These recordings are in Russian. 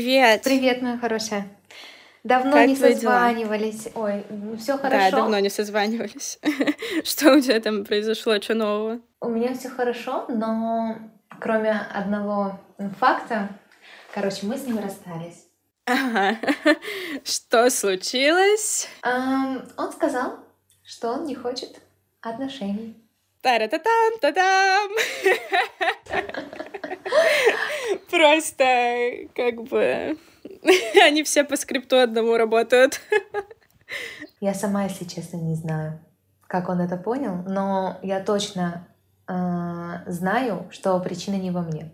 Привет! Привет, моя хорошая. Давно как не созванивались. Дела? Ой, все хорошо. Да, давно не созванивались. Что у тебя там произошло, что нового? У меня все хорошо, но кроме одного факта, короче, мы с ним расстались. Ага. Что случилось? Um, он сказал, что он не хочет отношений. Та-ра-та-там, та-дам! Просто как бы они все по скрипту одному работают. Я сама, если честно, не знаю, как он это понял, но я точно э, знаю, что причина не во мне.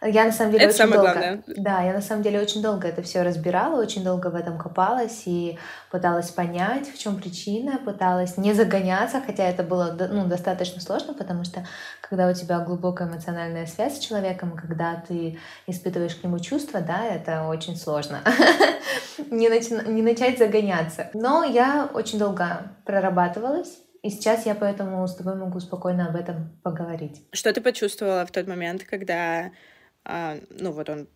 Я на самом деле это очень самое долго, главное. да, я на самом деле очень долго это все разбирала, очень долго в этом копалась и пыталась понять, в чем причина, пыталась не загоняться, хотя это было ну, достаточно сложно, потому что когда у тебя глубокая эмоциональная связь с человеком, когда ты испытываешь к нему чувства, да, это очень сложно не, начи- не начать загоняться. Но я очень долго прорабатывалась, и сейчас я поэтому с тобой могу спокойно об этом поговорить. Что ты почувствовала в тот момент, когда ну вот он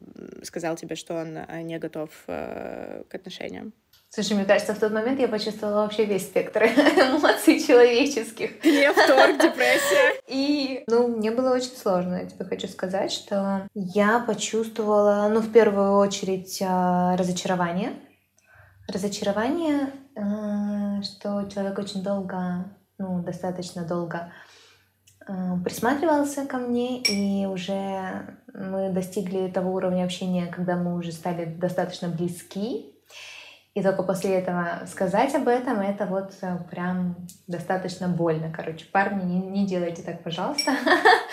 сказал тебе, что он а, не готов э, к отношениям. Слушай, мне кажется, в тот момент я почувствовала вообще весь спектр эмоций человеческих. Гнев, торг, депрессия. И, ну, мне было очень сложно. Я тебе хочу сказать, что я почувствовала, ну, в первую очередь, а, разочарование. Разочарование, что человек очень долго, ну, достаточно долго Э, присматривался ко мне, и уже мы достигли того уровня общения, когда мы уже стали достаточно близки. И только после этого сказать об этом, это вот э, прям достаточно больно. Короче, парни, не, не делайте так, пожалуйста.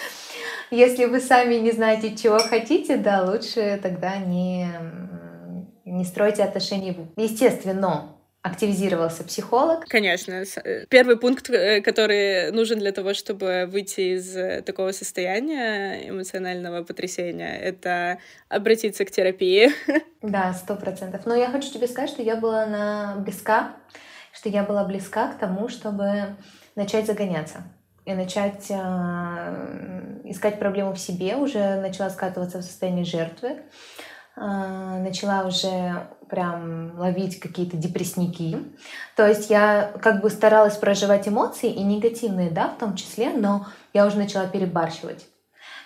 Если вы сами не знаете, чего хотите, да, лучше тогда не, не стройте отношения. Естественно, активизировался психолог. Конечно. Э, первый пункт, э, который нужен для того, чтобы выйти из э, такого состояния эмоционального потрясения, это обратиться к терапии. Да, сто процентов. Но я хочу тебе сказать, что я была на близка, что я была близка к тому, чтобы начать загоняться и начать э, искать проблему в себе, уже начала скатываться в состояние жертвы. А, начала уже прям ловить какие-то депрессники. То есть я как бы старалась проживать эмоции и негативные, да, в том числе, но я уже начала перебарщивать.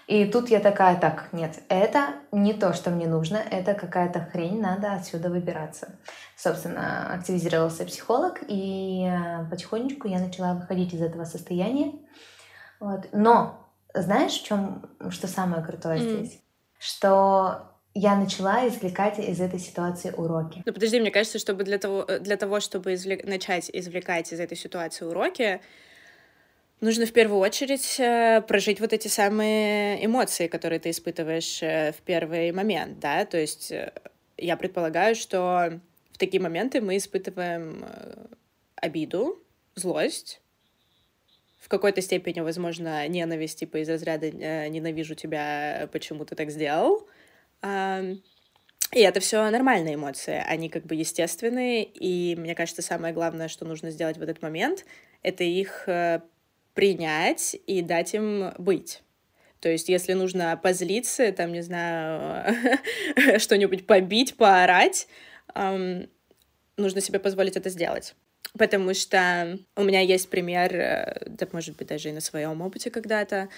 И тут я такая, так, нет, это не то, что мне нужно, это какая-то хрень, надо отсюда выбираться. Собственно, активизировался психолог, и э, потихонечку я начала выходить из этого состояния. Вот. Но знаешь, в чем, что самое крутое mm. здесь? Что я начала извлекать из этой ситуации уроки. Ну подожди, мне кажется, чтобы для того, э, для того чтобы извлек... начать извлекать из этой ситуации уроки, нужно в первую очередь э, прожить вот эти самые эмоции, которые ты испытываешь э, в первый момент, да, то есть я предполагаю, что в такие моменты мы испытываем обиду, злость, в какой-то степени, возможно, ненависть, типа из разряда «ненавижу тебя, почему ты так сделал», и это все нормальные эмоции, они как бы естественные, и мне кажется, самое главное, что нужно сделать в этот момент, это их э, принять и дать им быть. То есть, если нужно позлиться, там, не знаю, что-нибудь побить, поорать, эм, нужно себе позволить это сделать. Потому что у меня есть пример, э, да, может быть, даже и на своем опыте когда-то,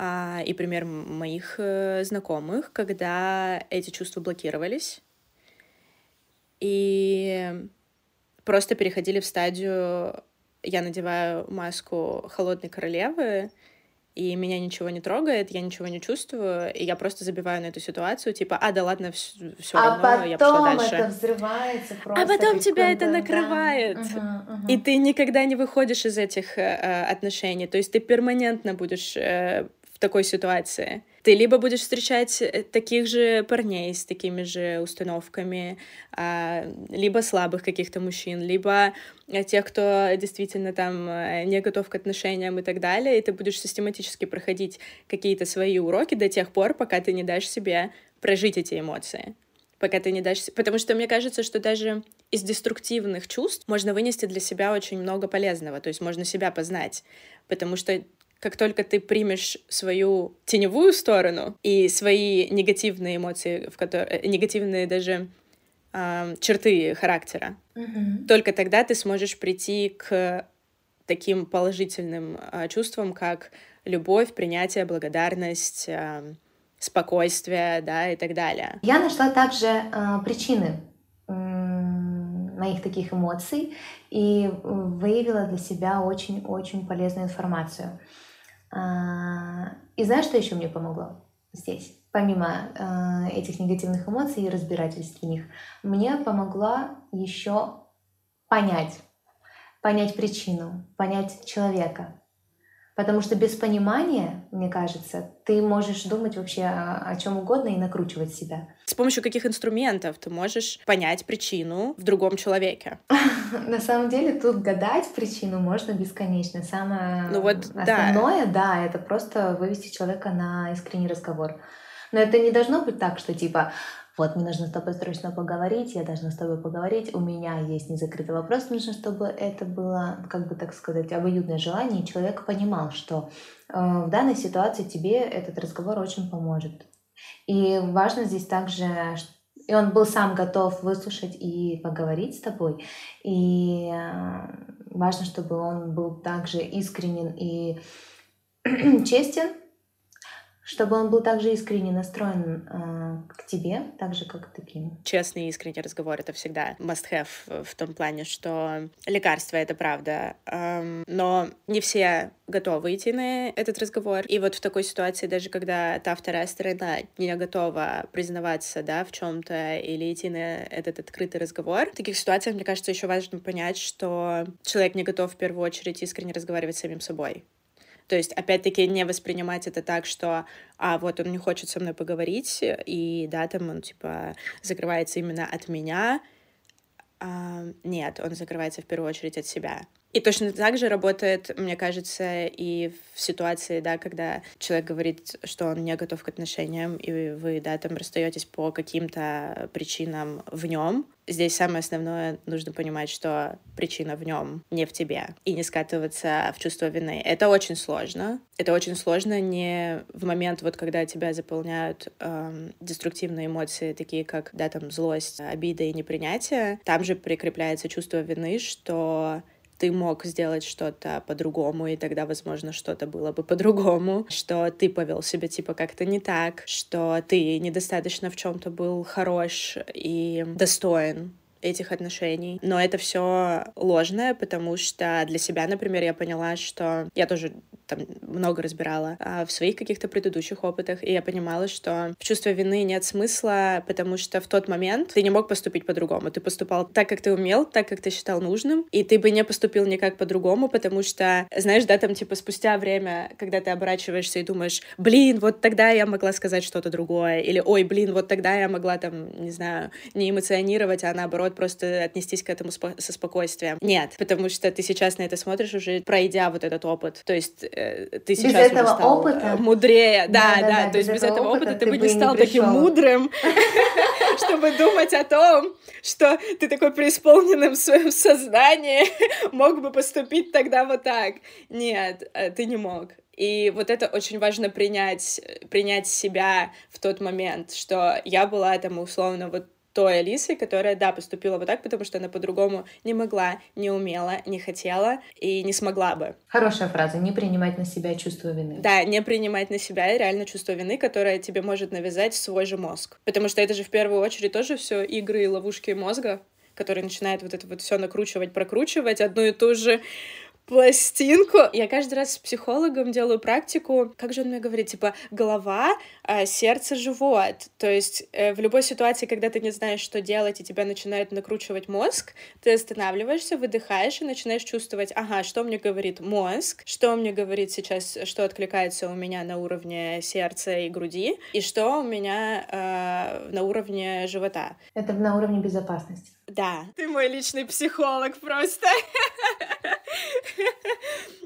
и пример моих э, знакомых, когда эти чувства блокировались и просто переходили в стадию я надеваю маску холодной королевы, и меня ничего не трогает, я ничего не чувствую, и я просто забиваю на эту ситуацию, типа, а, да ладно, все, а равно, потом я пошла дальше. это взрывается просто. А потом тебя это накрывает, да. угу, угу. и ты никогда не выходишь из этих э, э отношений, то есть ты перманентно будешь э, такой ситуации. Ты либо будешь встречать э, таких же парней с такими же установками, а, либо слабых каких-то мужчин, либо э, тех, кто действительно там э, не готов к отношениям и так далее, и ты будешь систематически проходить какие-то свои уроки до тех пор, пока ты не дашь себе прожить эти эмоции пока ты не дашь... Потому что мне кажется, что даже из деструктивных чувств можно вынести для себя очень много полезного, то есть можно себя познать, потому что как только ты примешь свою теневую сторону и свои негативные эмоции, в которые, негативные даже э, черты характера, Мгм. только тогда ты сможешь прийти к таким положительным э, чувствам, как любовь, принятие, благодарность, э, спокойствие, да, и так далее. Я нашла также э, причины моих таких эмоций и э, выявила для себя очень-очень полезную информацию. А, И знаешь, что еще мне помогло здесь? Помимо э, этих негативных эмоций и разбирательств в них, мне помогла еще понять, понять причину, понять человека. Потому что без понимания, мне кажется, ты можешь думать вообще о, чем угодно и накручивать себя. С помощью каких инструментов ты можешь понять причину в другом человеке? На самом деле тут гадать причину можно бесконечно. Самое Ну вот, да. основное, да. это просто вывести человека на искренний разговор. Но это не должно быть так, что типа вот мне нужно с тобой срочно поговорить, я должна с тобой поговорить, у меня есть незакрытый вопрос, нужно, чтобы это было, как бы так сказать, обоюдное желание, и человек понимал, что э, в данной ситуации тебе этот разговор очень поможет. И важно здесь также, и он был сам готов выслушать и поговорить с тобой, и э, важно, чтобы он был также искренен и честен, чтобы он был также искренне настроен э, к тебе, так же, как ты к нему. Честный и искренний разговор — это всегда must-have в том плане, что лекарство — это правда, эм, но не все готовы идти на этот разговор. И вот в такой ситуации, даже когда та вторая сторона не готова признаваться, да, в чем то или идти на этот открытый разговор, в таких ситуациях, мне кажется, еще важно понять, что человек не готов в первую очередь искренне разговаривать с самим собой. То есть, опять-таки, не воспринимать это так, что, а, вот он не хочет со мной поговорить, и, да, там он, типа, закрывается именно от меня. А, нет, он закрывается в первую очередь от себя. И точно так же работает, мне кажется, и в ситуации, да, когда человек говорит, что он не готов к отношениям, и вы, да, там расстаетесь по каким-то причинам в нем. Здесь самое основное нужно понимать, что причина в нем, не в тебе, и не скатываться в чувство вины. Это очень сложно. Это очень сложно не в момент, вот когда тебя заполняют эм, деструктивные эмоции, такие как, да, там, злость, обида и непринятие. Там же прикрепляется чувство вины, что ты мог сделать что-то по-другому, и тогда, возможно, что-то было бы по-другому, что ты повел себя типа как-то не так, что ты недостаточно в чем-то был хорош и достоин этих отношений. Но это все ложное, потому что для себя, например, я поняла, что я тоже там много разбирала а, в своих каких-то предыдущих опытах, и я понимала, что в чувстве вины нет смысла, потому что в тот момент ты не мог поступить по-другому. Ты поступал так, как ты умел, так, как ты считал нужным, и ты бы не поступил никак по-другому, потому что, знаешь, да, там типа спустя время, когда ты оборачиваешься и думаешь, блин, вот тогда я могла сказать что-то другое, или, ой, блин, вот тогда я могла там, не знаю, не эмоционировать, а наоборот просто отнестись к этому спо- со спокойствием. Нет, потому что ты сейчас на это смотришь уже пройдя вот этот опыт. То есть э, ты Без сейчас этого уже стал опыта? э, мудрее. Да, Да, да, да, да, То есть без без этого этого опыта опыта ты бы не стал таким мудрым, чтобы думать о том, что ты такой преисполненным в своем сознании мог бы поступить тогда вот так. Нет, э, ты не мог. И вот это очень важно принять, принять себя в тот момент, что я была там условно вот той Алисой, которая, да, поступила вот так, потому что она по-другому не могла, не умела, не хотела и не смогла бы. Хорошая фраза. Не принимать на себя чувство вины. Да, не принимать на себя реально чувство вины, которое тебе может навязать свой же мозг. Потому что это же в первую очередь тоже все игры и ловушки мозга, который начинает вот это вот все накручивать, прокручивать одну и ту же пластинку. Я каждый раз с психологом делаю практику, как же он мне говорит, типа голова, а сердце, живот. То есть э, в любой ситуации, когда ты не знаешь, что делать, и тебя начинает накручивать мозг, ты останавливаешься, выдыхаешь и начинаешь чувствовать, ага, что мне говорит мозг, что мне говорит сейчас, что откликается у меня на уровне сердца и груди, и что у меня э, на уровне живота. Это на уровне безопасности. Да. Ты мой личный психолог просто.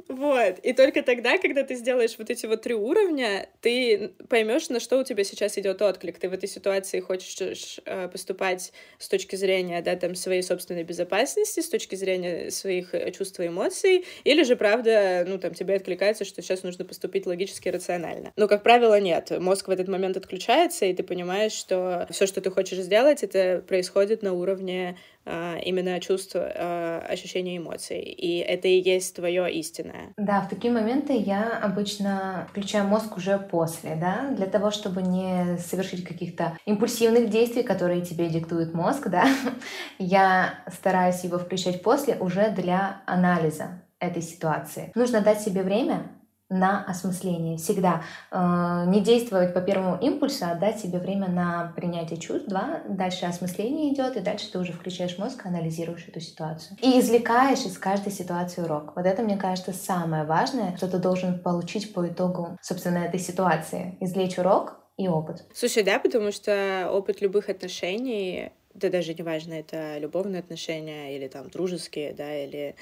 Вот. И только тогда, когда ты сделаешь вот эти вот три уровня, ты поймешь, на что у тебя сейчас идет отклик. Ты в этой ситуации хочешь э, поступать с точки зрения, да, там, своей собственной безопасности, с точки зрения своих э, чувств и эмоций, или же, правда, ну, там, тебе откликается, что сейчас нужно поступить логически и рационально. Но, как правило, нет. Мозг в этот момент отключается, и ты понимаешь, что все, что ты хочешь сделать, это происходит на уровне именно чувств, а, ощущения эмоций. И это и есть твое истинное. Да, в такие моменты я обычно включаю мозг уже после, да, для того, чтобы не совершить каких-то импульсивных действий, которые тебе диктует мозг, да, я стараюсь его включать после уже для анализа этой ситуации. Нужно дать себе время на осмысление. Всегда э, не действовать по первому импульсу, а дать себе время на принятие чувств. Два, дальше осмысление идет, и дальше ты уже включаешь мозг, анализируешь эту ситуацию. И извлекаешь из каждой ситуации урок. Вот это, мне кажется, самое важное, что ты должен получить по итогу, собственно, этой ситуации. Извлечь урок и опыт. Слушай, да, потому что опыт любых отношений да даже неважно, это любовные отношения или там дружеские, да, или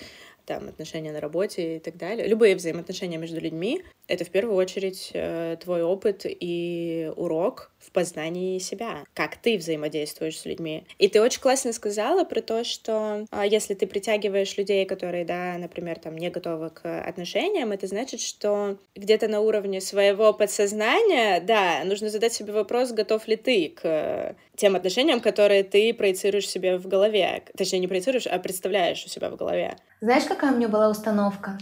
там отношения на работе и так далее, любые взаимоотношения между людьми, это в первую очередь э, твой опыт и урок в познании себя, как ты взаимодействуешь с людьми. И ты очень классно сказала про то, что э, если ты притягиваешь людей, которые, да, например, там не готовы к отношениям, это значит, что где-то на уровне своего подсознания, да, нужно задать себе вопрос, готов ли ты к тем отношениям, которые ты проецируешь себе в голове. Точнее, не проецируешь, а представляешь у себя в голове. Знаешь, какая у меня была установка?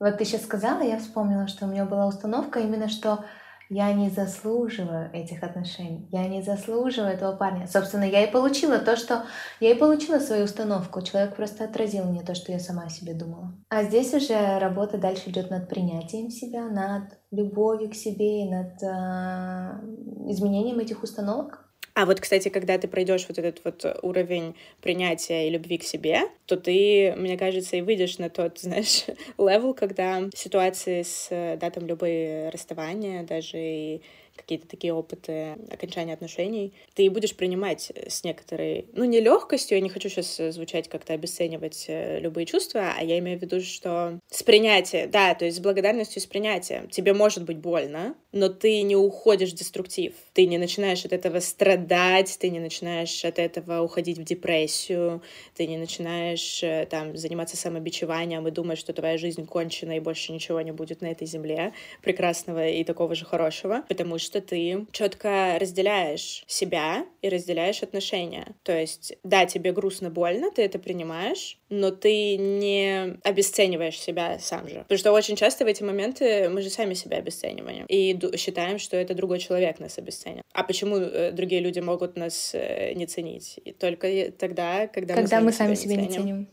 Вот ты сейчас сказала, я вспомнила, что у меня была установка именно, что я не заслуживаю этих отношений, я не заслуживаю этого парня. Собственно, я и получила то, что... Я и получила свою установку. Человек просто отразил мне то, что я сама о себе думала. А здесь уже работа дальше идет над принятием себя, над любовью к себе и над э, изменением этих установок. А вот, кстати, когда ты пройдешь вот этот вот уровень принятия и любви к себе, то ты, мне кажется, и выйдешь на тот, знаешь, level, когда ситуации с, да, там, любые расставания, даже и какие-то такие опыты окончания отношений, ты будешь принимать с некоторой, ну, не легкостью, я не хочу сейчас звучать как-то обесценивать э, любые чувства, а я имею в виду, что с принятием, да, то есть с благодарностью, с принятием. Тебе может быть больно, но ты не уходишь в деструктив, ты не начинаешь от этого страдать, ты не начинаешь от этого уходить в депрессию, ты не начинаешь э, там заниматься самобичеванием и думать, что твоя жизнь кончена и больше ничего не будет на этой земле прекрасного и такого же хорошего, потому что что ты четко разделяешь себя и разделяешь отношения. То есть, да, тебе грустно, больно, ты это принимаешь, но ты не обесцениваешь себя сам же. Потому что очень часто в эти моменты мы же сами себя обесцениваем и считаем, что это другой человек нас обесценит. А почему э, другие люди могут нас э, не ценить? И только тогда, когда, когда мы сами, мы сами себя не ценим.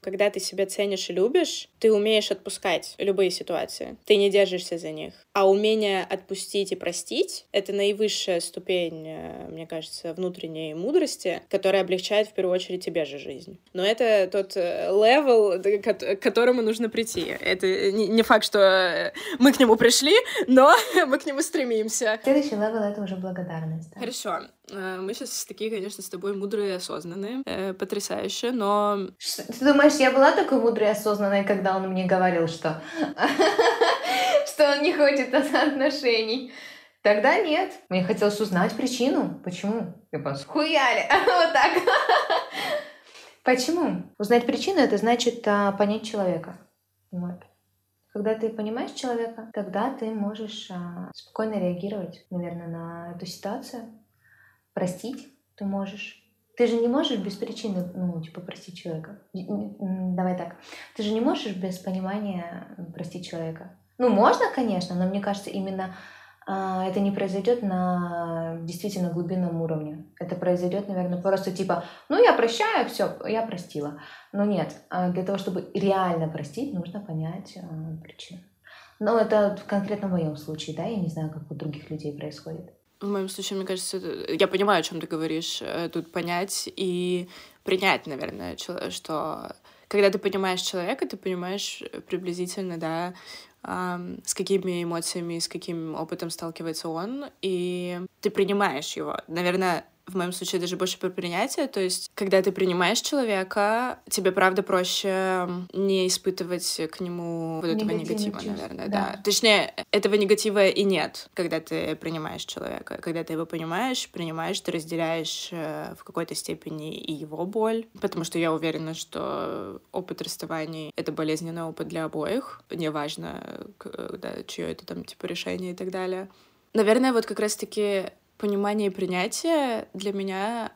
Когда ты себя ценишь и любишь, ты умеешь отпускать любые ситуации. Ты не держишься за них. А умение отпустить и простить — это наивысшая ступень, э, мне кажется, внутренней мудрости, которая облегчает в первую очередь тебе же жизнь. Но это тот э, level, к которому нужно прийти. Это не факт, что э, мы к нему пришли, но мы к нему стремимся. Следующий level — это уже благодарность. Да? Хорошо. Мы сейчас такие, конечно, с тобой мудрые и осознанные, потрясающе, но... Ты думаешь, я была такой мудрой и осознанной, когда он мне говорил, что что он не хочет отношений. Тогда нет. Мне хотелось узнать причину. Почему? Типа, схуяли. вот так. Почему? Узнать причину — это значит а, понять человека. Вот. Когда ты понимаешь человека, тогда ты можешь а, спокойно реагировать, наверное, на эту ситуацию. Простить ты можешь. Ты же не можешь без причины, ну, типа, простить человека. Давай так. Ты же не можешь без понимания простить человека. Ну, можно, конечно, но мне кажется, именно а, это не произойдет на действительно глубинном уровне. Это произойдет, наверное, просто типа, ну, я прощаю, все, я простила. Но нет, а для того, чтобы реально простить, нужно понять а, причину. Но это конкретно в моем случае, да, я не знаю, как у других людей происходит. В моем случае, мне кажется, я понимаю, о чем ты говоришь. Э, тут понять и принять, наверное, что когда ты понимаешь человека, ты понимаешь приблизительно, да, с какими эмоциями, с каким опытом сталкивается он, и ты принимаешь его. Наверное, в моем случае даже больше про принятие. То есть, когда ты принимаешь человека, тебе правда проще не испытывать к нему вот этого негатива, чувств, наверное, да. да. Точнее, этого негатива и нет, когда ты принимаешь человека. Когда ты его понимаешь, принимаешь, ты разделяешь э, в какой-то степени и его боль, потому что я уверена, что опыт расставаний — это болезненный опыт для обоих, неважно, да, чье это там типа решение и так далее. Наверное, вот как раз-таки понимание и принятие для меня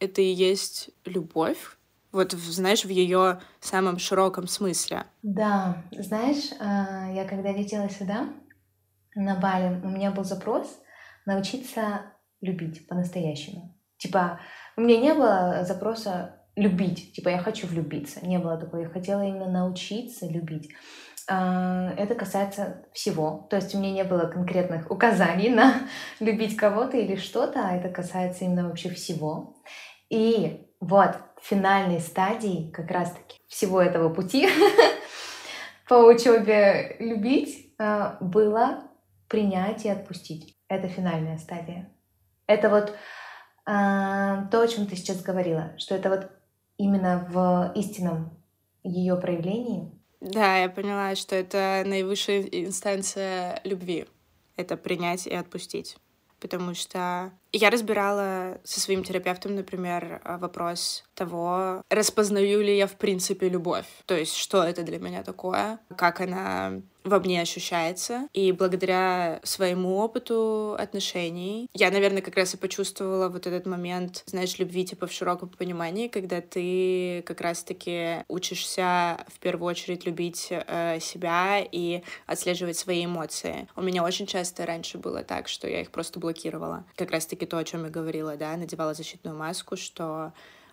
это и есть любовь. Вот, знаешь, в ее самом широком смысле. Да, знаешь, а, я когда летела сюда, на Бали, у меня был запрос научиться любить по-настоящему. Типа, у меня не было запроса любить, типа, я хочу влюбиться. Не было такого. Я хотела именно научиться любить. А, это касается всего. То есть у меня не было конкретных указаний на любить кого-то или что-то, а это касается именно вообще всего. И вот финальной стадии как раз-таки всего этого пути по учебе любить а, было принять и отпустить. Это финальная стадия. Это вот а, то, о чем ты сейчас говорила, что это вот именно в истинном ее проявлении да, я поняла, что это наивысшая инстанция любви. Это принять и отпустить. Потому что я разбирала со своим терапевтом, например, вопрос того, распознаю ли я в принципе любовь. То есть, что это для меня такое, как она во мне ощущается. И благодаря своему опыту отношений я, наверное, как раз и почувствовала вот этот момент, знаешь, любви типа в широком понимании, когда ты как раз-таки учишься в первую очередь любить э, себя и отслеживать свои эмоции. У меня очень часто раньше было так, что я их просто блокировала. Как раз-таки то, о чем я говорила, да, надевала защитную маску, что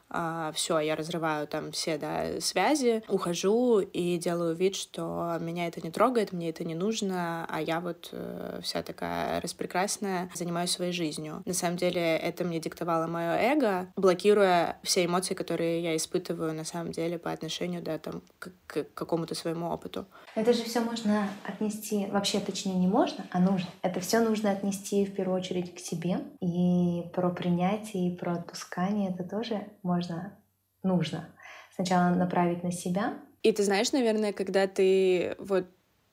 а, все, я разрываю там все да, связи, ухожу и делаю вид, что меня это не трогает, мне это не нужно, а я вот э, вся такая распрекрасная, занимаюсь своей жизнью. На самом деле это мне диктовало мое эго, блокируя все эмоции, которые я испытываю на самом деле по отношению да, там, к, к какому-то своему опыту. Это же все можно отнести, вообще точнее не можно, а нужно. Это все нужно отнести в первую очередь к себе. И про принятие, и про отпускание это тоже можно можно, нужно сначала направить на себя. И ты знаешь, наверное, когда ты вот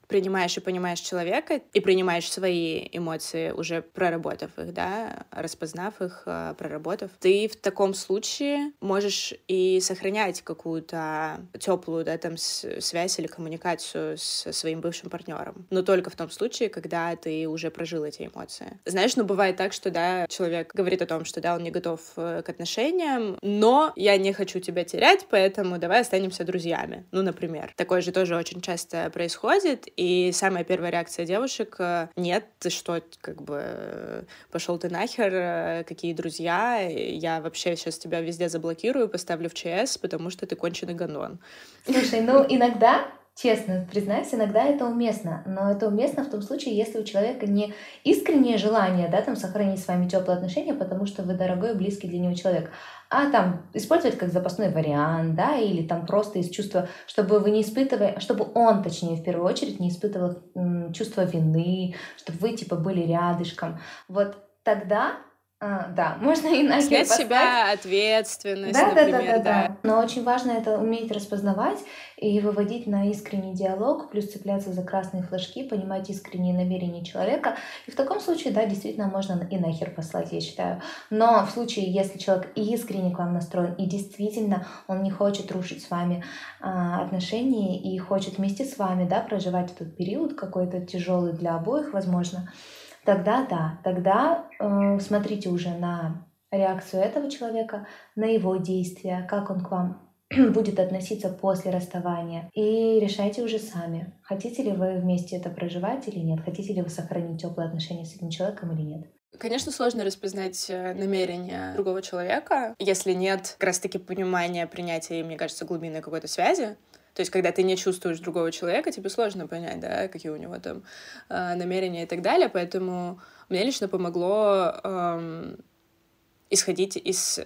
принимаешь и понимаешь человека и принимаешь свои эмоции, уже проработав их, да, распознав их, э, проработав, ты в таком случае можешь и сохранять какую-то теплую, да, там, связь или коммуникацию с своим бывшим партнером. Но только в том случае, когда ты уже прожил эти эмоции. Знаешь, ну, бывает так, что, да, человек говорит о том, что, да, он не готов э, к отношениям, но я не хочу тебя терять, поэтому давай останемся друзьями. Ну, например. Такое же тоже очень часто происходит, и самая первая реакция девушек э, — нет, ты что, как бы, пошел ты нахер, э, какие друзья, я вообще сейчас тебя везде заблокирую, поставлю в ЧС, потому что ты конченый гандон. Слушай, ну иногда Честно признаюсь, иногда это уместно, но это уместно в том случае, если у человека не искреннее желание, да, там, сохранить с вами теплые отношения, потому что вы дорогой и близкий для него человек, а там использовать как запасной вариант, да, или там просто из чувства, чтобы вы не испытывали, чтобы он, точнее, в первую очередь, не испытывал м, чувство вины, чтобы вы, типа, были рядышком. Вот тогда а, да, можно и нахер Снять себя ответственность, да, например, да, да, да, да. Но очень важно это уметь распознавать и выводить на искренний диалог, плюс цепляться за красные флажки, понимать искренние намерения человека. И в таком случае, да, действительно можно и нахер послать, я считаю. Но в случае, если человек искренне к вам настроен и действительно он не хочет рушить с вами а, отношения и хочет вместе с вами, да, проживать этот период какой-то тяжелый для обоих, возможно, тогда да, тогда э, смотрите уже на реакцию этого человека, на его действия, как он к вам будет относиться после расставания. И решайте уже сами, хотите ли вы вместе это проживать или нет, хотите ли вы сохранить теплые отношения с этим человеком или нет. Конечно, сложно распознать э, намерения другого человека, если нет как раз-таки понимания, принятия, мне кажется, глубины какой-то связи. То есть, когда ты не чувствуешь другого человека, тебе сложно понять, да, какие у него там э, намерения и так далее. Поэтому мне лично помогло э, исходить из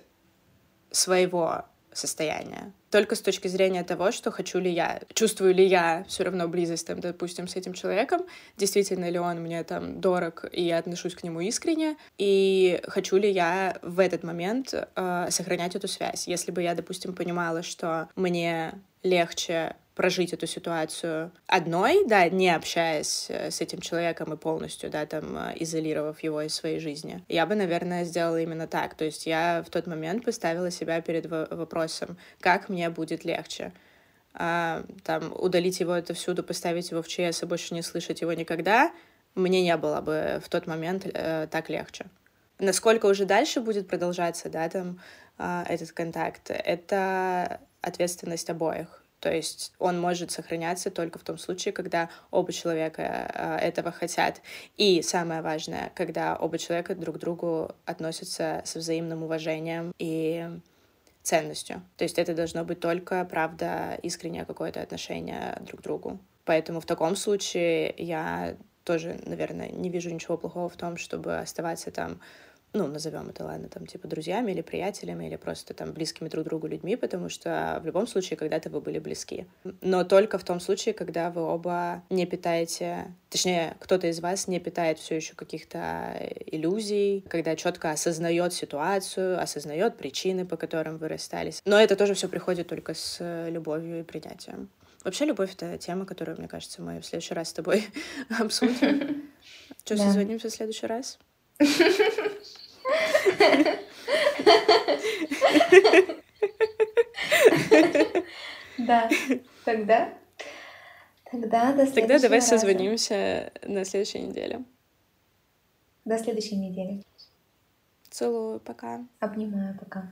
своего состояние. Только с точки зрения того, что хочу ли я, чувствую ли я все равно близость, там, допустим, с этим человеком, действительно ли он мне там дорог, и я отношусь к нему искренне, и хочу ли я в этот момент э, сохранять эту связь. Если бы я, допустим, понимала, что мне легче прожить эту ситуацию одной, да, не общаясь э, с этим человеком и полностью, да, там, э, изолировав его из своей жизни. Я бы, наверное, сделала именно так. То есть я в тот момент поставила себя перед вопросом, как мне будет легче. А, там, удалить его это всюду, поставить его в ЧС и больше не слышать его никогда, мне не было бы в тот момент э, так легче. Насколько уже дальше будет продолжаться, да, там, э, этот контакт, это ответственность обоих. То есть он может сохраняться только в том случае, когда оба человека э, этого хотят. И самое важное, когда оба человека друг к другу относятся с взаимным уважением и ценностью. То есть это должно быть только, правда, искреннее какое-то отношение друг к другу. Поэтому в таком случае я тоже, наверное, не вижу ничего плохого в том, чтобы оставаться там ну, назовем это, ладно, там, типа, друзьями или приятелями, или просто там близкими друг другу людьми, потому что в любом случае когда-то вы были близки. Но только в том случае, когда вы оба не питаете, точнее, кто-то из вас не питает все еще каких-то иллюзий, когда четко осознает ситуацию, осознает причины, по которым вы расстались. Но это тоже все приходит только с любовью и принятием. Вообще, любовь — это тема, которую, мне кажется, мы в следующий раз с тобой обсудим. Что, созвонимся в следующий раз? Да, тогда... Тогда до Тогда давай созвонимся на следующей неделе. До следующей недели. Целую, пока. Обнимаю, пока.